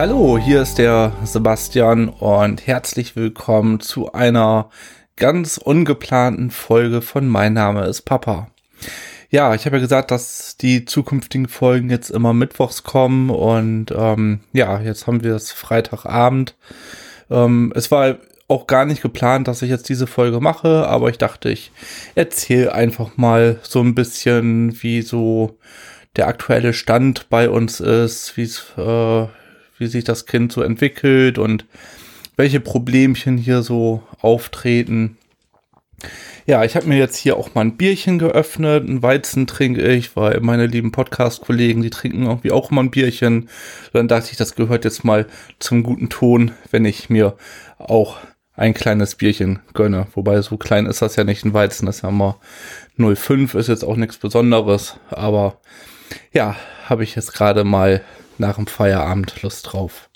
Hallo, hier ist der Sebastian und herzlich willkommen zu einer ganz ungeplanten Folge von Mein Name ist Papa. Ja, ich habe ja gesagt, dass die zukünftigen Folgen jetzt immer mittwochs kommen und ähm, ja, jetzt haben wir es Freitagabend. Ähm, es war auch gar nicht geplant, dass ich jetzt diese Folge mache, aber ich dachte, ich erzähle einfach mal so ein bisschen, wie so der aktuelle Stand bei uns ist, wie es äh, wie sich das Kind so entwickelt und welche Problemchen hier so auftreten. Ja, ich habe mir jetzt hier auch mal ein Bierchen geöffnet. Ein Weizen trinke ich, weil meine lieben Podcast-Kollegen, die trinken irgendwie auch mal ein Bierchen. Dann dachte ich, das gehört jetzt mal zum guten Ton, wenn ich mir auch ein kleines Bierchen gönne. Wobei so klein ist das ja nicht ein Weizen, das ist ja mal 0,5, ist jetzt auch nichts Besonderes. Aber ja, habe ich jetzt gerade mal nach dem Feierabend Lust drauf.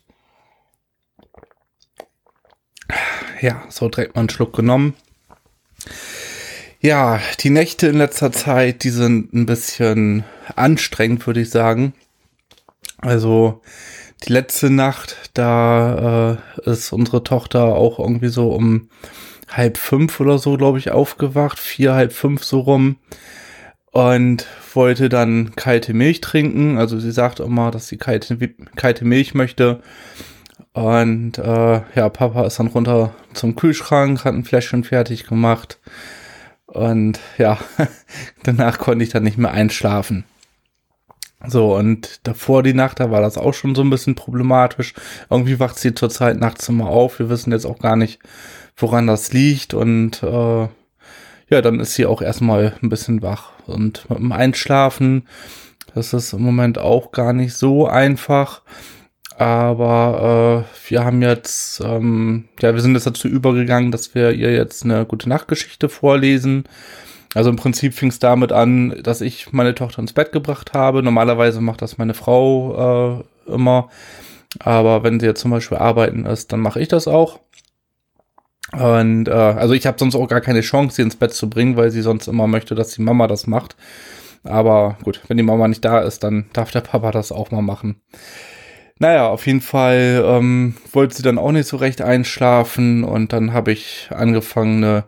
Ja, so direkt mal einen Schluck genommen. Ja, die Nächte in letzter Zeit, die sind ein bisschen anstrengend, würde ich sagen. Also die letzte Nacht, da äh, ist unsere Tochter auch irgendwie so um halb fünf oder so, glaube ich, aufgewacht. Vier, halb fünf so rum und wollte dann kalte Milch trinken. Also sie sagt immer, dass sie kalte, kalte Milch möchte. Und äh, ja, Papa ist dann runter zum Kühlschrank, hat ein Fläschchen fertig gemacht. Und ja, danach konnte ich dann nicht mehr einschlafen. So, und davor die Nacht, da war das auch schon so ein bisschen problematisch. Irgendwie wacht sie zurzeit nachts immer auf. Wir wissen jetzt auch gar nicht, woran das liegt. Und äh, ja, dann ist sie auch erstmal ein bisschen wach. Und mit dem Einschlafen, das ist im Moment auch gar nicht so einfach. Aber äh, wir haben jetzt, ähm, ja, wir sind jetzt dazu übergegangen, dass wir ihr jetzt eine gute Nachtgeschichte vorlesen. Also im Prinzip fing es damit an, dass ich meine Tochter ins Bett gebracht habe. Normalerweise macht das meine Frau äh, immer. Aber wenn sie jetzt zum Beispiel arbeiten ist, dann mache ich das auch. Und äh, also ich habe sonst auch gar keine Chance, sie ins Bett zu bringen, weil sie sonst immer möchte, dass die Mama das macht. Aber gut, wenn die Mama nicht da ist, dann darf der Papa das auch mal machen. Naja, auf jeden Fall ähm, wollte sie dann auch nicht so recht einschlafen und dann habe ich angefangen, eine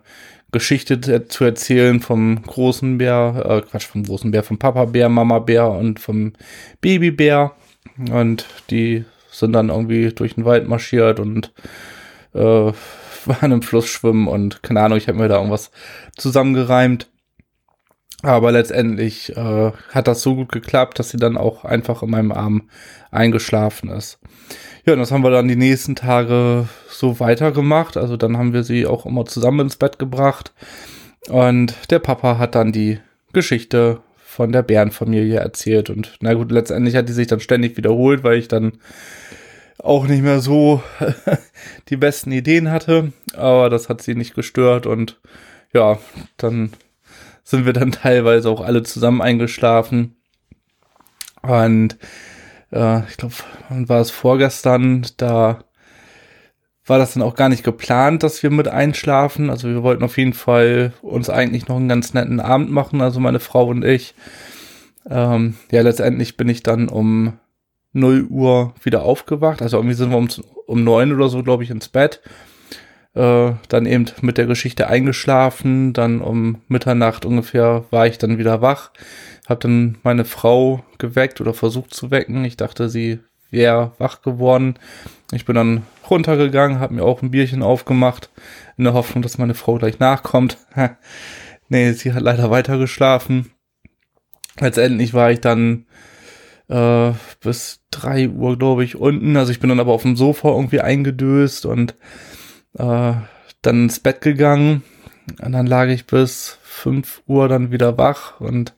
Geschichte zu erzählen vom großen Bär, äh, Quatsch, vom großen Bär, vom Papa Bär, Mama Bär und vom Babybär. Und die sind dann irgendwie durch den Wald marschiert und äh, waren im Fluss schwimmen und keine Ahnung, ich habe mir da irgendwas zusammengereimt. Aber letztendlich äh, hat das so gut geklappt, dass sie dann auch einfach in meinem Arm eingeschlafen ist. Ja, und das haben wir dann die nächsten Tage so weitergemacht. Also dann haben wir sie auch immer zusammen ins Bett gebracht. Und der Papa hat dann die Geschichte von der Bärenfamilie erzählt. Und na gut, letztendlich hat die sich dann ständig wiederholt, weil ich dann auch nicht mehr so die besten Ideen hatte, aber das hat sie nicht gestört und ja, dann sind wir dann teilweise auch alle zusammen eingeschlafen und äh, ich glaube, war es vorgestern, da war das dann auch gar nicht geplant, dass wir mit einschlafen. Also wir wollten auf jeden Fall uns eigentlich noch einen ganz netten Abend machen, also meine Frau und ich. Ähm, ja, letztendlich bin ich dann um 0 Uhr wieder aufgewacht. Also irgendwie sind wir um, um 9 oder so, glaube ich, ins Bett. Äh, dann eben mit der Geschichte eingeschlafen. Dann um Mitternacht ungefähr war ich dann wieder wach. Hab dann meine Frau geweckt oder versucht zu wecken. Ich dachte, sie wäre wach geworden. Ich bin dann runtergegangen, habe mir auch ein Bierchen aufgemacht, in der Hoffnung, dass meine Frau gleich nachkommt. nee, sie hat leider weiter geschlafen. Letztendlich war ich dann äh, bis drei Uhr, glaube ich, unten. Also ich bin dann aber auf dem Sofa irgendwie eingedöst und äh, dann ins Bett gegangen. Und dann lag ich bis fünf Uhr dann wieder wach und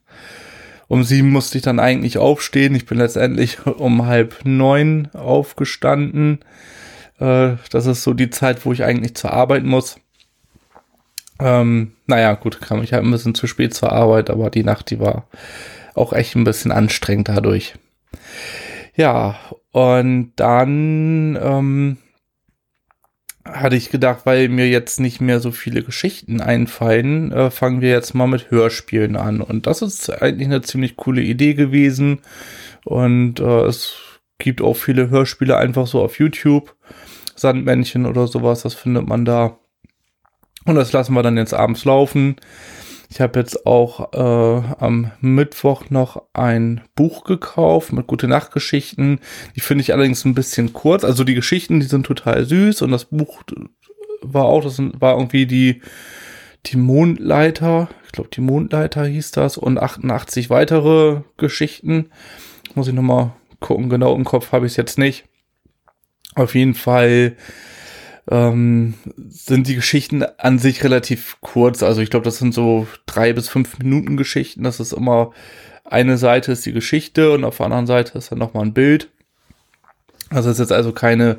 um sieben musste ich dann eigentlich aufstehen. Ich bin letztendlich um halb neun aufgestanden. Äh, das ist so die Zeit, wo ich eigentlich zur Arbeit muss. Ähm, naja, gut, kam ich halt ein bisschen zu spät zur Arbeit, aber die Nacht, die war auch echt ein bisschen anstrengend dadurch. Ja, und dann ähm, hatte ich gedacht, weil mir jetzt nicht mehr so viele Geschichten einfallen, äh, fangen wir jetzt mal mit Hörspielen an. Und das ist eigentlich eine ziemlich coole Idee gewesen. Und äh, es gibt auch viele Hörspiele einfach so auf YouTube. Sandmännchen oder sowas, das findet man da. Und das lassen wir dann jetzt abends laufen. Ich habe jetzt auch äh, am Mittwoch noch ein Buch gekauft mit gute Nachtgeschichten. Die finde ich allerdings ein bisschen kurz. Also die Geschichten, die sind total süß und das Buch war auch, das war irgendwie die die Mondleiter, ich glaube die Mondleiter hieß das und 88 weitere Geschichten. Muss ich nochmal gucken, genau im Kopf habe ich es jetzt nicht. Auf jeden Fall ähm, sind die Geschichten an sich relativ kurz. Also ich glaube, das sind so drei bis fünf Minuten Geschichten. Das ist immer eine Seite ist die Geschichte und auf der anderen Seite ist dann nochmal ein Bild. Es ist jetzt also keine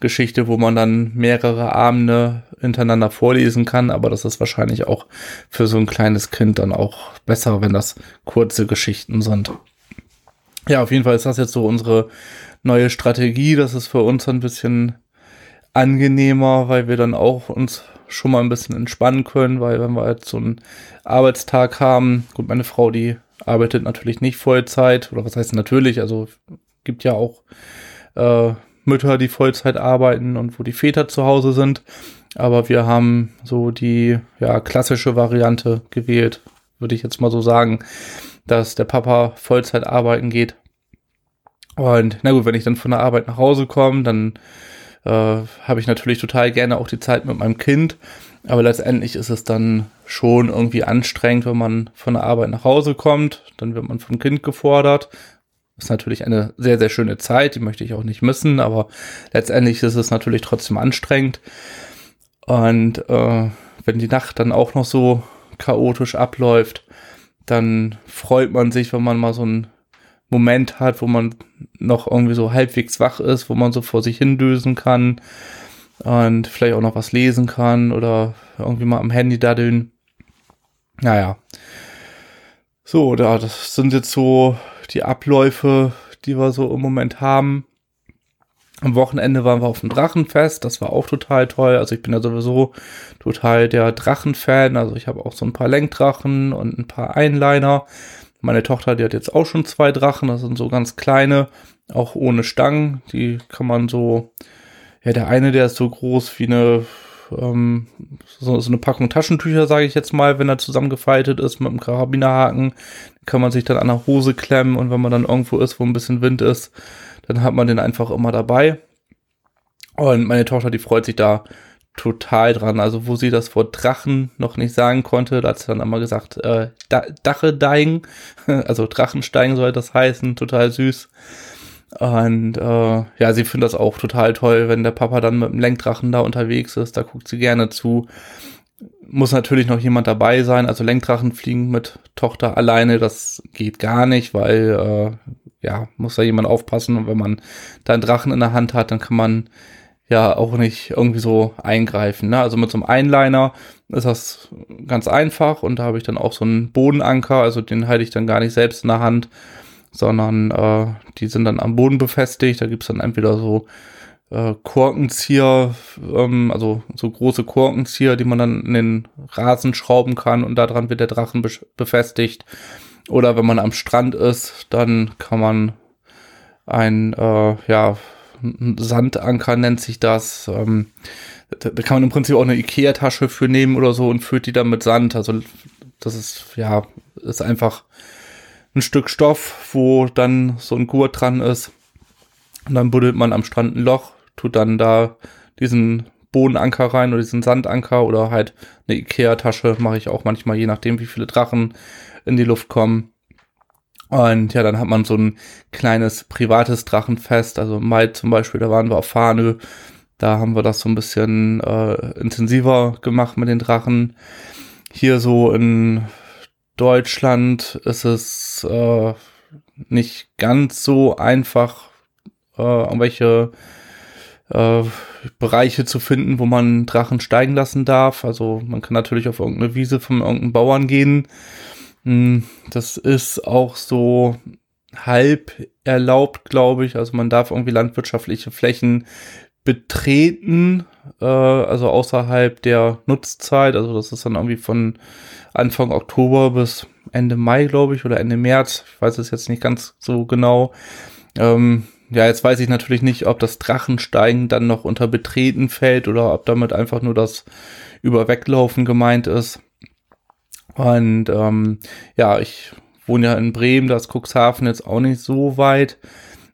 Geschichte, wo man dann mehrere Abende hintereinander vorlesen kann, aber das ist wahrscheinlich auch für so ein kleines Kind dann auch besser, wenn das kurze Geschichten sind. Ja, auf jeden Fall ist das jetzt so unsere neue Strategie. Das ist für uns ein bisschen angenehmer, weil wir dann auch uns schon mal ein bisschen entspannen können, weil wenn wir jetzt so einen Arbeitstag haben, gut, meine Frau, die arbeitet natürlich nicht Vollzeit, oder was heißt natürlich, also gibt ja auch äh, Mütter, die Vollzeit arbeiten und wo die Väter zu Hause sind. Aber wir haben so die ja, klassische Variante gewählt, würde ich jetzt mal so sagen, dass der Papa Vollzeit arbeiten geht. Und na gut, wenn ich dann von der Arbeit nach Hause komme, dann äh, habe ich natürlich total gerne auch die Zeit mit meinem Kind. Aber letztendlich ist es dann schon irgendwie anstrengend, wenn man von der Arbeit nach Hause kommt. Dann wird man vom Kind gefordert. Ist natürlich eine sehr, sehr schöne Zeit, die möchte ich auch nicht missen, aber letztendlich ist es natürlich trotzdem anstrengend. Und äh, wenn die Nacht dann auch noch so chaotisch abläuft, dann freut man sich, wenn man mal so einen Moment hat, wo man noch irgendwie so halbwegs wach ist, wo man so vor sich hindösen kann und vielleicht auch noch was lesen kann oder irgendwie mal am Handy daddeln. Naja. So, da, das sind jetzt so die Abläufe, die wir so im Moment haben. Am Wochenende waren wir auf dem Drachenfest, das war auch total toll. Also ich bin ja sowieso total der Drachenfan. Also ich habe auch so ein paar Lenkdrachen und ein paar Einliner. Meine Tochter, die hat jetzt auch schon zwei Drachen, das sind so ganz kleine, auch ohne Stangen. Die kann man so, ja, der eine, der ist so groß wie eine, ähm, so, so eine Packung Taschentücher, sage ich jetzt mal, wenn er zusammengefaltet ist mit einem Karabinerhaken kann man sich dann an der Hose klemmen und wenn man dann irgendwo ist, wo ein bisschen Wind ist, dann hat man den einfach immer dabei. Und meine Tochter, die freut sich da total dran. Also wo sie das Wort Drachen noch nicht sagen konnte, da hat sie dann immer gesagt, äh, Dachedeigen, also Drachensteigen soll das heißen, total süß. Und äh, ja, sie findet das auch total toll, wenn der Papa dann mit dem Lenkdrachen da unterwegs ist. Da guckt sie gerne zu muss natürlich noch jemand dabei sein. Also Lenkdrachen fliegen mit Tochter alleine, das geht gar nicht, weil äh, ja, muss da jemand aufpassen. Und wenn man da einen Drachen in der Hand hat, dann kann man ja auch nicht irgendwie so eingreifen. Ne? Also mit so einem Einliner ist das ganz einfach und da habe ich dann auch so einen Bodenanker, also den halte ich dann gar nicht selbst in der Hand, sondern äh, die sind dann am Boden befestigt. Da gibt's dann entweder so äh, Korkenzieher, ähm, also so große Korkenzieher, die man dann in den Rasen schrauben kann und daran wird der Drachen be befestigt. Oder wenn man am Strand ist, dann kann man ein, äh, ja, Sandanker nennt sich das. Ähm, da, da kann man im Prinzip auch eine Ikea-Tasche für nehmen oder so und füllt die dann mit Sand. Also das ist, ja, ist einfach ein Stück Stoff, wo dann so ein Gurt dran ist. Und dann buddelt man am Strand ein Loch, tut dann da diesen Bodenanker rein oder diesen Sandanker oder halt eine Ikea-Tasche mache ich auch manchmal, je nachdem, wie viele Drachen in die Luft kommen. Und ja, dann hat man so ein kleines privates Drachenfest. Also im Mai zum Beispiel, da waren wir auf Fahne. Da haben wir das so ein bisschen äh, intensiver gemacht mit den Drachen. Hier so in Deutschland ist es äh, nicht ganz so einfach, äh, irgendwelche äh, Bereiche zu finden, wo man Drachen steigen lassen darf. Also man kann natürlich auf irgendeine Wiese von irgendeinem Bauern gehen. Hm, das ist auch so halb erlaubt, glaube ich. Also man darf irgendwie landwirtschaftliche Flächen betreten, äh, also außerhalb der Nutzzeit. Also das ist dann irgendwie von Anfang Oktober bis Ende Mai, glaube ich, oder Ende März. Ich weiß es jetzt nicht ganz so genau. Ähm, ja, jetzt weiß ich natürlich nicht, ob das Drachensteigen dann noch unter Betreten fällt oder ob damit einfach nur das Überweglaufen gemeint ist. Und ähm, ja, ich wohne ja in Bremen, da ist Cuxhaven jetzt auch nicht so weit.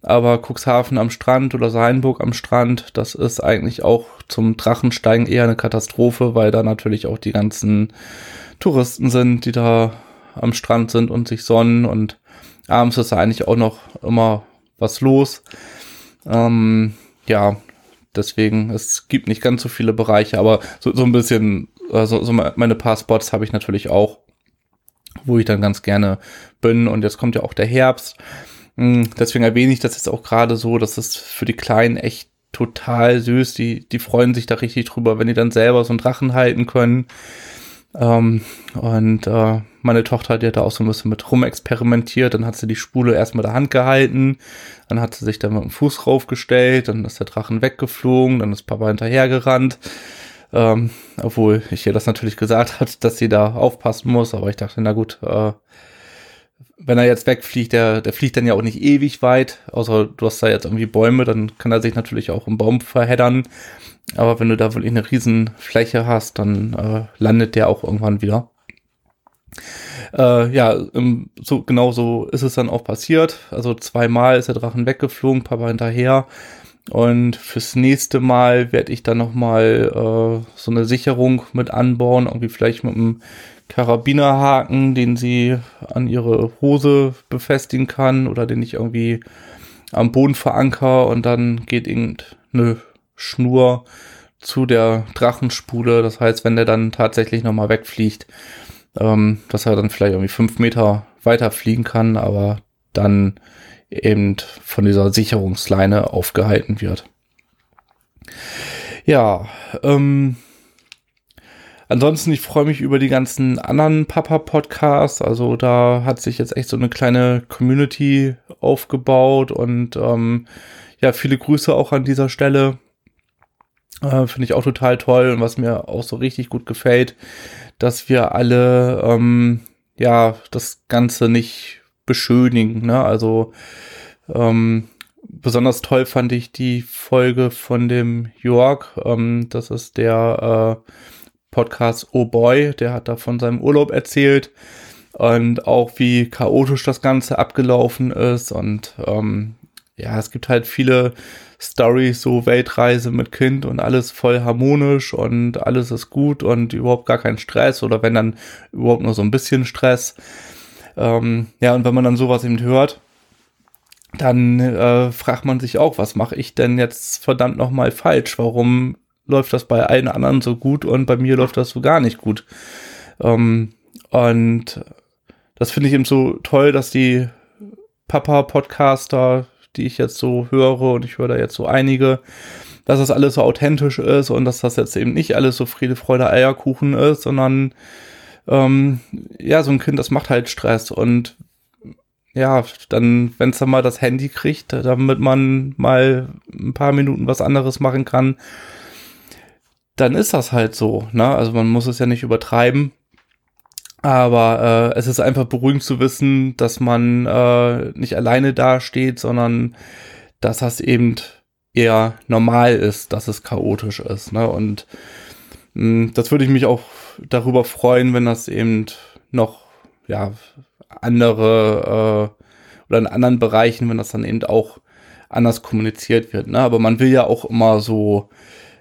Aber Cuxhaven am Strand oder Seinburg am Strand, das ist eigentlich auch zum Drachensteigen eher eine Katastrophe, weil da natürlich auch die ganzen Touristen sind, die da am Strand sind und sich sonnen und abends ist da eigentlich auch noch immer was los. Ähm, ja, deswegen, es gibt nicht ganz so viele Bereiche, aber so, so ein bisschen, also so meine paar Spots habe ich natürlich auch, wo ich dann ganz gerne bin. Und jetzt kommt ja auch der Herbst. Hm, deswegen erwähne ich das jetzt auch gerade so, dass es für die Kleinen echt total süß. Die, die freuen sich da richtig drüber, wenn die dann selber so einen Drachen halten können. Ähm, und äh, meine Tochter, die hat da auch so ein bisschen mit rumexperimentiert. Dann hat sie die Spule erst mit der Hand gehalten. Dann hat sie sich da mit dem Fuß raufgestellt. Dann ist der Drachen weggeflogen. Dann ist Papa hinterhergerannt. Ähm, obwohl ich ihr das natürlich gesagt hat, dass sie da aufpassen muss. Aber ich dachte, na gut, äh, wenn er jetzt wegfliegt, der, der fliegt dann ja auch nicht ewig weit. Außer du hast da jetzt irgendwie Bäume, dann kann er sich natürlich auch im Baum verheddern. Aber wenn du da wirklich eine riesen Fläche hast, dann äh, landet der auch irgendwann wieder. Äh, ja, im, so, genau so ist es dann auch passiert. Also zweimal ist der Drachen weggeflogen, Papa hinterher. Und fürs nächste Mal werde ich dann nochmal äh, so eine Sicherung mit anbauen, irgendwie vielleicht mit einem Karabinerhaken, den sie an ihre Hose befestigen kann oder den ich irgendwie am Boden veranker und dann geht irgendeine Schnur zu der Drachenspule. Das heißt, wenn der dann tatsächlich nochmal wegfliegt, ähm, dass er dann vielleicht irgendwie fünf Meter weiter fliegen kann, aber dann eben von dieser Sicherungsleine aufgehalten wird. Ja, ähm, ansonsten, ich freue mich über die ganzen anderen Papa-Podcasts. Also da hat sich jetzt echt so eine kleine Community aufgebaut und ähm, ja, viele Grüße auch an dieser Stelle. Äh, Finde ich auch total toll und was mir auch so richtig gut gefällt, dass wir alle ähm, ja das Ganze nicht beschönigen. Ne? Also ähm, besonders toll fand ich die Folge von dem York. Ähm, das ist der äh, Podcast Oh Boy, der hat da von seinem Urlaub erzählt und auch wie chaotisch das Ganze abgelaufen ist und ähm, ja, es gibt halt viele Stories, so Weltreise mit Kind und alles voll harmonisch und alles ist gut und überhaupt gar kein Stress oder wenn dann überhaupt nur so ein bisschen Stress. Ähm, ja, und wenn man dann sowas eben hört, dann äh, fragt man sich auch, was mache ich denn jetzt verdammt nochmal falsch? Warum läuft das bei allen anderen so gut und bei mir läuft das so gar nicht gut? Ähm, und das finde ich eben so toll, dass die Papa-Podcaster die ich jetzt so höre und ich höre da jetzt so einige, dass das alles so authentisch ist und dass das jetzt eben nicht alles so Friede, Freude, Eierkuchen ist, sondern ähm, ja, so ein Kind, das macht halt Stress und ja, dann, wenn es dann mal das Handy kriegt, damit man mal ein paar Minuten was anderes machen kann, dann ist das halt so. Ne? Also man muss es ja nicht übertreiben. Aber äh, es ist einfach beruhigend zu wissen, dass man äh, nicht alleine dasteht, sondern dass das eben eher normal ist, dass es chaotisch ist. Ne? Und mh, hm, das würde ich mich auch darüber freuen, wenn das eben noch ja andere äh, oder in anderen Bereichen, wenn das dann eben auch anders kommuniziert wird. Ne? Aber man will ja auch immer so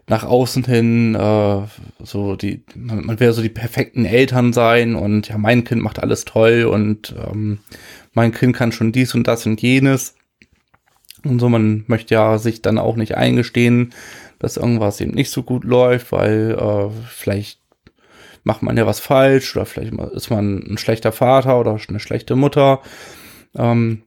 nach außen hin äh, so die, man, man will so die perfekten Eltern sein und ja, mein Kind macht alles toll und ähm, mein Kind kann schon dies und das und jenes. Und so, man möchte ja sich dann auch nicht eingestehen, dass irgendwas eben nicht so gut läuft, weil äh, vielleicht macht man ja was falsch oder vielleicht ist man ein schlechter Vater oder eine schlechte Mutter. Ähm,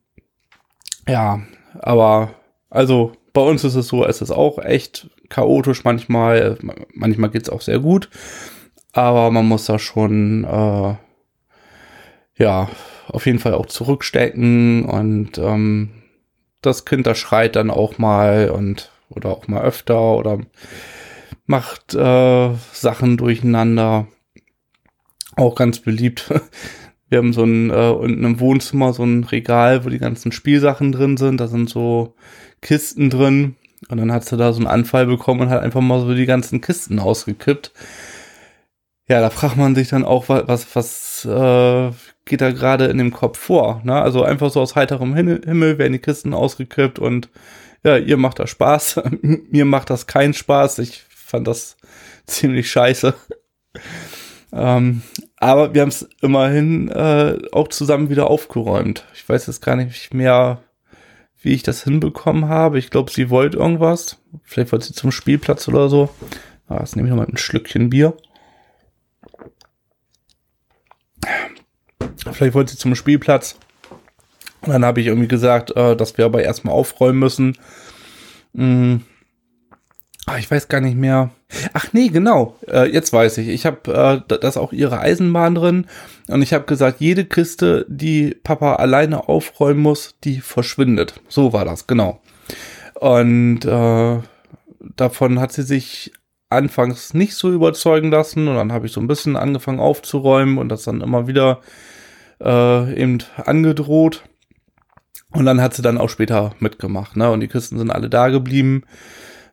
ja, aber also bei uns ist es so, es ist auch echt chaotisch manchmal. Manchmal geht es auch sehr gut. Aber man muss da schon, äh, ja, auf jeden Fall auch zurückstecken und ähm, das Kind, das schreit dann auch mal und oder auch mal öfter oder macht äh, Sachen durcheinander. Auch ganz beliebt. wir haben so ein, äh, unten im Wohnzimmer so ein Regal, wo die ganzen Spielsachen drin sind. Da sind so Kisten drin. Und dann hat sie da so einen Anfall bekommen und hat einfach mal so die ganzen Kisten ausgekippt. Ja, da fragt man sich dann auch, was, was äh, geht da gerade in dem Kopf vor? Ne? Also einfach so aus heiterem Himmel werden die Kisten ausgekippt und ja, ihr macht das Spaß. Mir macht das keinen Spaß. Ich fand das ziemlich scheiße. ähm, aber wir haben es immerhin äh, auch zusammen wieder aufgeräumt. Ich weiß jetzt gar nicht mehr, wie ich das hinbekommen habe. Ich glaube, sie wollte irgendwas. Vielleicht wollte sie zum Spielplatz oder so. Ah, jetzt nehme ich nochmal ein Schlückchen Bier. Vielleicht wollte sie zum Spielplatz. Und dann habe ich irgendwie gesagt, äh, dass wir aber erstmal aufräumen müssen. Hm. Ach, ich weiß gar nicht mehr. Ach nee, genau. Äh, jetzt weiß ich. Ich habe äh, das auch ihre Eisenbahn drin. Und ich habe gesagt, jede Kiste, die Papa alleine aufräumen muss, die verschwindet. So war das, genau. Und äh, davon hat sie sich anfangs nicht so überzeugen lassen. Und dann habe ich so ein bisschen angefangen aufzuräumen und das dann immer wieder äh, eben angedroht. Und dann hat sie dann auch später mitgemacht, ne? Und die Kisten sind alle da geblieben.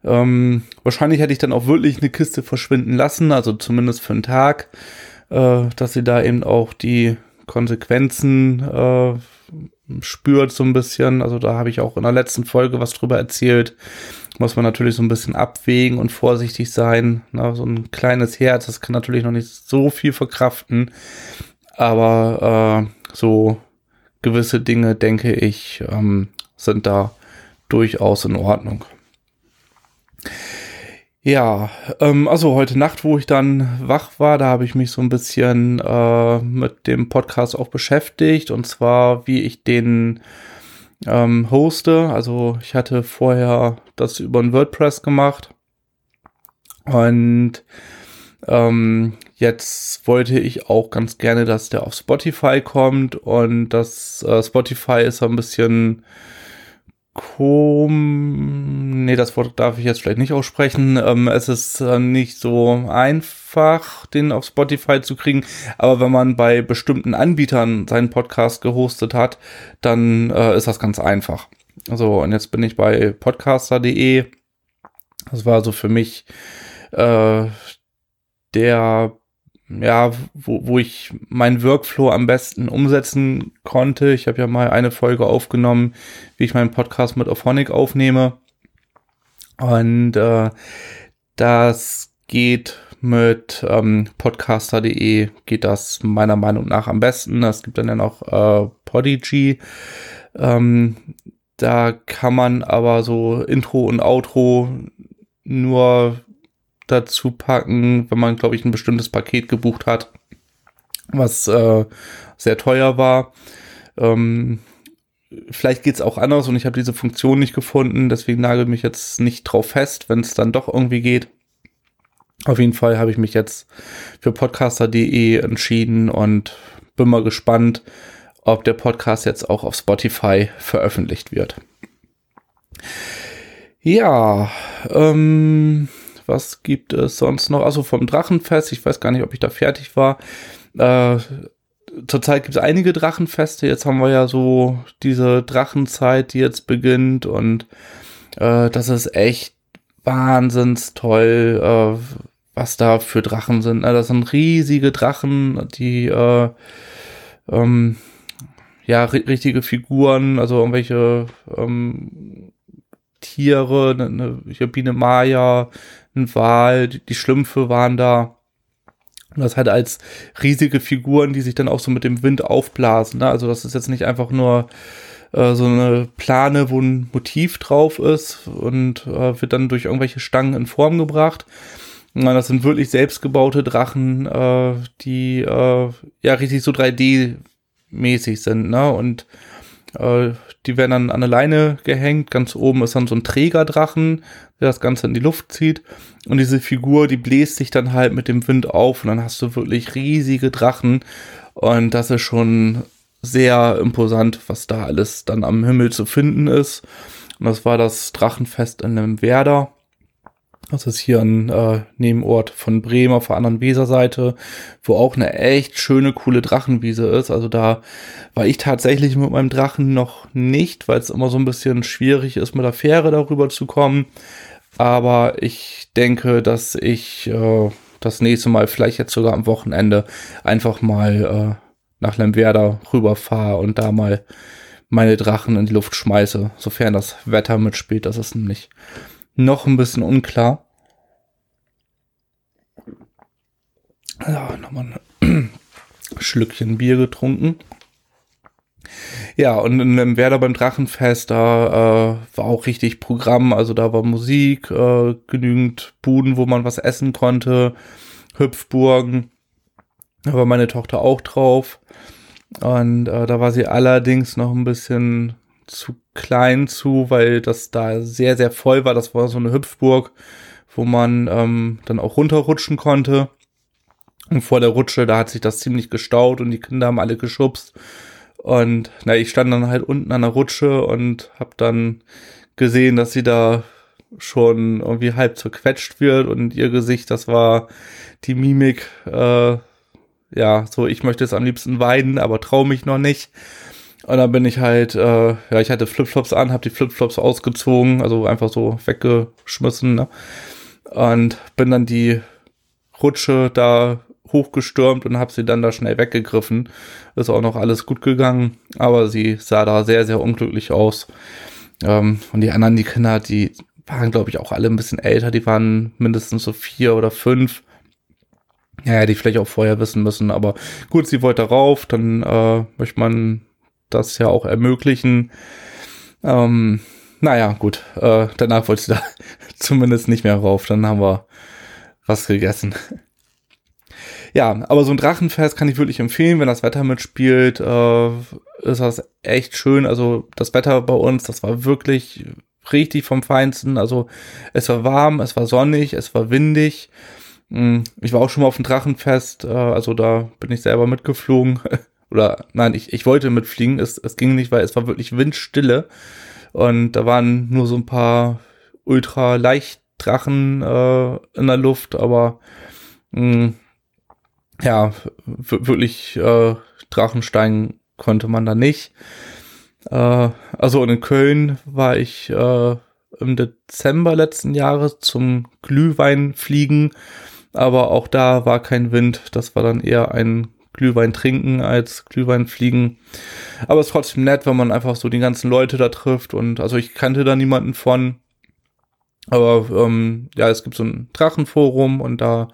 Ähm, wahrscheinlich hätte ich dann auch wirklich eine Kiste verschwinden lassen, also zumindest für einen Tag, äh, dass sie da eben auch die Konsequenzen äh, spürt so ein bisschen. Also da habe ich auch in der letzten Folge was drüber erzählt. Muss man natürlich so ein bisschen abwägen und vorsichtig sein. Na, so ein kleines Herz, das kann natürlich noch nicht so viel verkraften. Aber äh, so gewisse Dinge, denke ich, ähm, sind da durchaus in Ordnung. Ja, ähm, also heute Nacht, wo ich dann wach war, da habe ich mich so ein bisschen äh, mit dem Podcast auch beschäftigt. Und zwar, wie ich den ähm, hoste. Also ich hatte vorher das über ein WordPress gemacht. Und ähm, jetzt wollte ich auch ganz gerne, dass der auf Spotify kommt. Und das äh, Spotify ist ein bisschen kom nee, das Wort darf ich jetzt vielleicht nicht aussprechen. Ähm, es ist äh, nicht so einfach, den auf Spotify zu kriegen. Aber wenn man bei bestimmten Anbietern seinen Podcast gehostet hat, dann äh, ist das ganz einfach. So, und jetzt bin ich bei podcaster.de. Das war so für mich äh, der ja, wo, wo ich meinen Workflow am besten umsetzen konnte. Ich habe ja mal eine Folge aufgenommen, wie ich meinen Podcast mit Auphonic aufnehme. Und äh, das geht mit ähm, podcaster.de geht das meiner Meinung nach am besten. Es gibt dann ja noch äh, Podigy. Ähm, da kann man aber so Intro und Outro nur dazu packen, wenn man, glaube ich, ein bestimmtes Paket gebucht hat, was äh, sehr teuer war. Ähm, vielleicht geht's auch anders und ich habe diese Funktion nicht gefunden, deswegen nagel mich jetzt nicht drauf fest, wenn es dann doch irgendwie geht. Auf jeden Fall habe ich mich jetzt für podcaster.de entschieden und bin mal gespannt, ob der Podcast jetzt auch auf Spotify veröffentlicht wird. Ja, ähm, was gibt es sonst noch? Also vom Drachenfest, ich weiß gar nicht, ob ich da fertig war. Äh, zurzeit gibt es einige Drachenfeste. Jetzt haben wir ja so diese Drachenzeit, die jetzt beginnt und äh, das ist echt wahnsinns toll, äh, was da für Drachen sind. Ne? Das sind riesige Drachen, die äh, ähm, ja richtige Figuren, also irgendwelche ähm, Tiere, eine, eine Biene Maya, ein Wal, die, die Schlümpfe waren da. Und das halt als riesige Figuren, die sich dann auch so mit dem Wind aufblasen. Ne? Also das ist jetzt nicht einfach nur äh, so eine Plane, wo ein Motiv drauf ist und äh, wird dann durch irgendwelche Stangen in Form gebracht. Na, das sind wirklich selbstgebaute Drachen, äh, die äh, ja richtig so 3D-mäßig sind, ne? Und äh, die werden dann an eine Leine gehängt. Ganz oben ist dann so ein Trägerdrachen, der das Ganze in die Luft zieht. Und diese Figur, die bläst sich dann halt mit dem Wind auf und dann hast du wirklich riesige Drachen. Und das ist schon sehr imposant, was da alles dann am Himmel zu finden ist. Und das war das Drachenfest in dem Werder. Das ist hier ein äh, Nebenort von Bremen auf der anderen Weserseite, wo auch eine echt schöne, coole Drachenwiese ist. Also da war ich tatsächlich mit meinem Drachen noch nicht, weil es immer so ein bisschen schwierig ist, mit der Fähre darüber zu kommen. Aber ich denke, dass ich äh, das nächste Mal, vielleicht jetzt sogar am Wochenende, einfach mal äh, nach Lemwerder rüberfahre und da mal meine Drachen in die Luft schmeiße, sofern das Wetter mitspielt. Das ist nämlich noch ein bisschen unklar. Ja, nochmal ein Schlückchen Bier getrunken. Ja, und in dem Werder beim Drachenfest, da äh, war auch richtig Programm. Also da war Musik, äh, genügend Buden, wo man was essen konnte, Hüpfburgen. Da war meine Tochter auch drauf. Und äh, da war sie allerdings noch ein bisschen zu klein zu, weil das da sehr, sehr voll war. Das war so eine Hüpfburg, wo man ähm, dann auch runterrutschen konnte. Und vor der Rutsche, da hat sich das ziemlich gestaut und die Kinder haben alle geschubst. Und na, ich stand dann halt unten an der Rutsche und hab dann gesehen, dass sie da schon irgendwie halb zerquetscht wird und ihr Gesicht, das war die Mimik, äh, ja, so ich möchte es am liebsten weiden, aber traue mich noch nicht. Und dann bin ich halt, äh, ja, ich hatte Flipflops an, habe die Flipflops ausgezogen, also einfach so weggeschmissen. Ne? Und bin dann die Rutsche da hochgestürmt und habe sie dann da schnell weggegriffen. Ist auch noch alles gut gegangen, aber sie sah da sehr, sehr unglücklich aus. Ähm, und die anderen, die Kinder, die waren, glaube ich, auch alle ein bisschen älter. Die waren mindestens so vier oder fünf. Ja, die vielleicht auch vorher wissen müssen, aber gut, sie wollte rauf, dann äh, möchte man das ja auch ermöglichen. Ähm, naja, gut. Äh, danach wollte sie da zumindest nicht mehr rauf. Dann haben wir was gegessen. Ja, aber so ein Drachenfest kann ich wirklich empfehlen, wenn das Wetter mitspielt, äh, ist das echt schön. Also das Wetter bei uns, das war wirklich richtig vom Feinsten. Also es war warm, es war sonnig, es war windig. Hm, ich war auch schon mal auf dem Drachenfest, äh, also da bin ich selber mitgeflogen. Oder nein, ich, ich wollte mitfliegen, es, es ging nicht, weil es war wirklich windstille. Und da waren nur so ein paar ultra leicht Drachen äh, in der Luft, aber mh, hm, ja, wirklich äh, Drachenstein konnte man da nicht. Äh, also in Köln war ich äh, im Dezember letzten Jahres zum Glühwein fliegen, aber auch da war kein Wind. Das war dann eher ein Glühwein trinken als Glühwein fliegen. Aber es ist trotzdem nett, wenn man einfach so die ganzen Leute da trifft und also ich kannte da niemanden von. Aber ähm, ja, es gibt so ein Drachenforum und da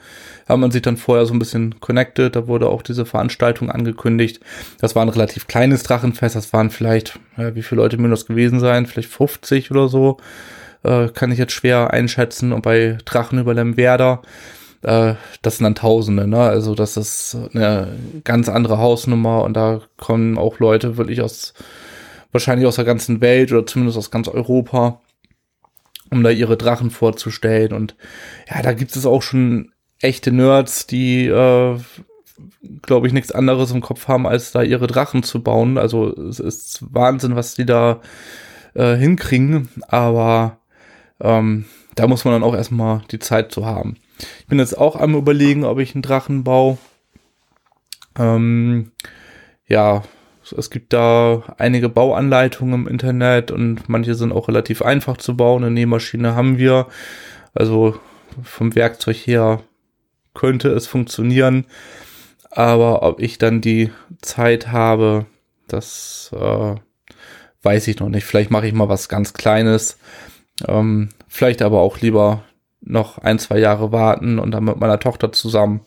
hat man sich dann vorher so ein bisschen connected. Da wurde auch diese Veranstaltung angekündigt. Das war ein relativ kleines Drachenfest. Das waren vielleicht, ja, wie viele Leute mögen das gewesen sein? Vielleicht 50 oder so. Äh, kann ich jetzt schwer einschätzen. Und bei Drachen über Lemwerder äh, das sind dann Tausende, ne? Also das ist eine ganz andere Hausnummer und da kommen auch Leute wirklich aus, wahrscheinlich aus der ganzen Welt oder zumindest aus ganz Europa, um da ihre Drachen vorzustellen. Und ja, da gibt es auch schon echte Nerds, die, äh, glaube ich, nichts anderes im Kopf haben, als da ihre Drachen zu bauen. Also es ist Wahnsinn, was die da äh, hinkriegen, aber ähm, da muss man dann auch erstmal die Zeit zu haben. Ich bin jetzt auch am überlegen, ob ich einen Drachen baue. Ähm, ja, es gibt da einige Bauanleitungen im Internet und manche sind auch relativ einfach zu bauen. Eine Nähmaschine haben wir. Also vom Werkzeug her könnte es funktionieren. Aber ob ich dann die Zeit habe, das äh, weiß ich noch nicht. Vielleicht mache ich mal was ganz Kleines. Ähm, vielleicht aber auch lieber noch ein, zwei Jahre warten und dann mit meiner Tochter zusammen.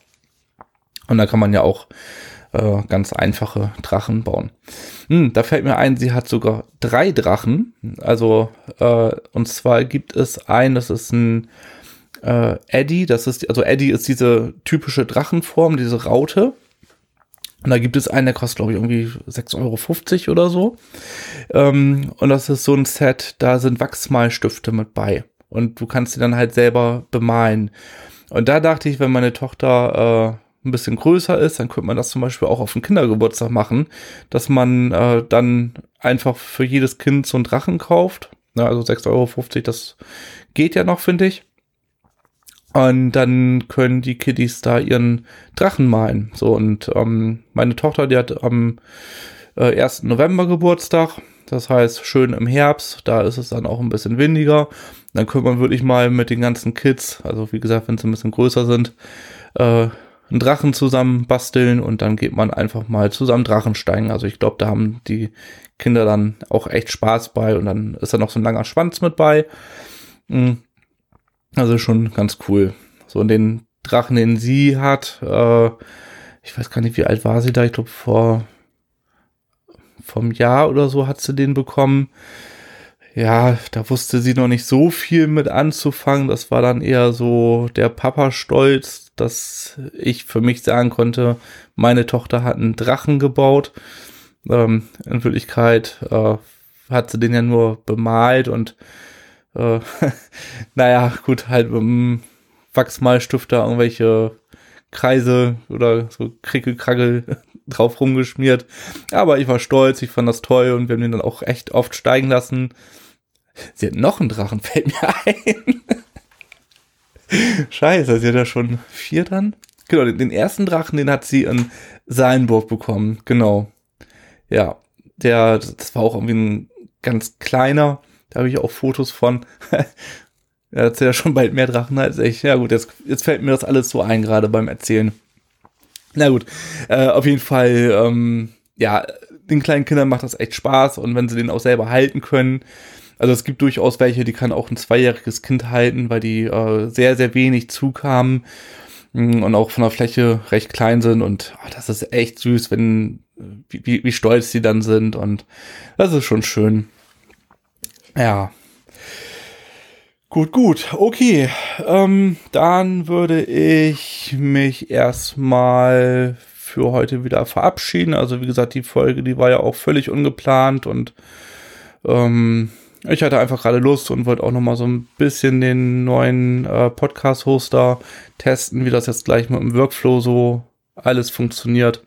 Und da kann man ja auch äh, ganz einfache Drachen bauen. Hm, da fällt mir ein, sie hat sogar drei Drachen. Also, äh, und zwar gibt es einen, das ist ein äh, Eddie, das ist, also Eddie ist diese typische Drachenform, diese Raute. Und da gibt es einen, der kostet, glaube ich, irgendwie 6,50 Euro oder so. Ähm, und das ist so ein Set, da sind Wachsmalstifte mit bei und du kannst sie dann halt selber bemalen. Und da dachte ich, wenn meine Tochter äh, ein bisschen größer ist, dann könnte man das zum Beispiel auch auf den Kindergeburtstag machen, dass man äh, dann einfach für jedes Kind so einen Drachen kauft. Ja, also 6,50 Euro, das geht ja noch, finde ich. Und dann können die Kiddies da ihren Drachen malen. So, und ähm, meine Tochter, die hat am äh, 1. November Geburtstag. Das heißt, schön im Herbst, da ist es dann auch ein bisschen windiger. Dann könnte man wirklich mal mit den ganzen Kids, also wie gesagt, wenn sie ein bisschen größer sind, äh, einen Drachen zusammen basteln und dann geht man einfach mal zusammen Drachen steigen. Also ich glaube, da haben die Kinder dann auch echt Spaß bei und dann ist da noch so ein langer Schwanz mit bei. Mhm. Also schon ganz cool. So und den Drachen, den sie hat, äh, ich weiß gar nicht, wie alt war sie da, ich glaube vor vom Jahr oder so hat sie den bekommen. Ja, da wusste sie noch nicht so viel mit anzufangen. Das war dann eher so der Papa-Stolz, dass ich für mich sagen konnte, meine Tochter hat einen Drachen gebaut. Ähm, in Wirklichkeit äh, hat sie den ja nur bemalt und äh, naja, gut, halt mit dem Wachsmalstifter irgendwelche Kreise oder so Krickelkraggel drauf rumgeschmiert. Aber ich war stolz, ich fand das toll und wir haben ihn dann auch echt oft steigen lassen. Sie hat noch einen Drachen, fällt mir ein. Scheiße, sie hat ja schon vier dann. Genau, den ersten Drachen, den hat sie in Salenburg bekommen. Genau. Ja, der, das war auch irgendwie ein ganz kleiner. Da habe ich auch Fotos von. er hat ja schon bald mehr Drachen als ich. Ja gut, jetzt, jetzt fällt mir das alles so ein, gerade beim Erzählen. Na gut, äh, auf jeden Fall, ähm, ja, den kleinen Kindern macht das echt Spaß und wenn sie den auch selber halten können. Also es gibt durchaus welche, die kann auch ein zweijähriges Kind halten, weil die äh, sehr, sehr wenig Zug haben mm, und auch von der Fläche recht klein sind und oh, das ist echt süß, wenn wie, wie stolz die dann sind und das ist schon schön. Ja. Gut, gut, okay. Ähm, dann würde ich mich erstmal für heute wieder verabschieden. Also wie gesagt, die Folge, die war ja auch völlig ungeplant und ähm, ich hatte einfach gerade Lust und wollte auch noch mal so ein bisschen den neuen äh, Podcast-Hoster testen, wie das jetzt gleich mit dem Workflow so alles funktioniert.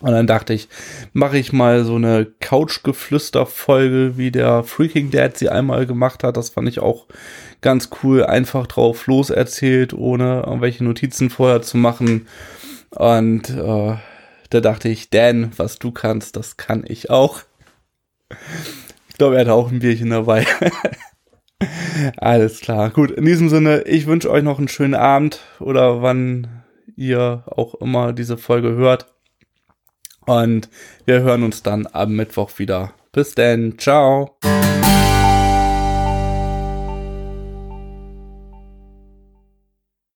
Und dann dachte ich, mache ich mal so eine Couchgeflüster-Folge, wie der Freaking Dad sie einmal gemacht hat. Das fand ich auch ganz cool, einfach drauf loserzählt, ohne irgendwelche Notizen vorher zu machen. Und äh, da dachte ich, Dan, was du kannst, das kann ich auch. Ich glaube, er hat auch ein Bierchen dabei. Alles klar. Gut, in diesem Sinne, ich wünsche euch noch einen schönen Abend oder wann ihr auch immer diese Folge hört. Und wir hören uns dann am Mittwoch wieder. Bis denn. Ciao.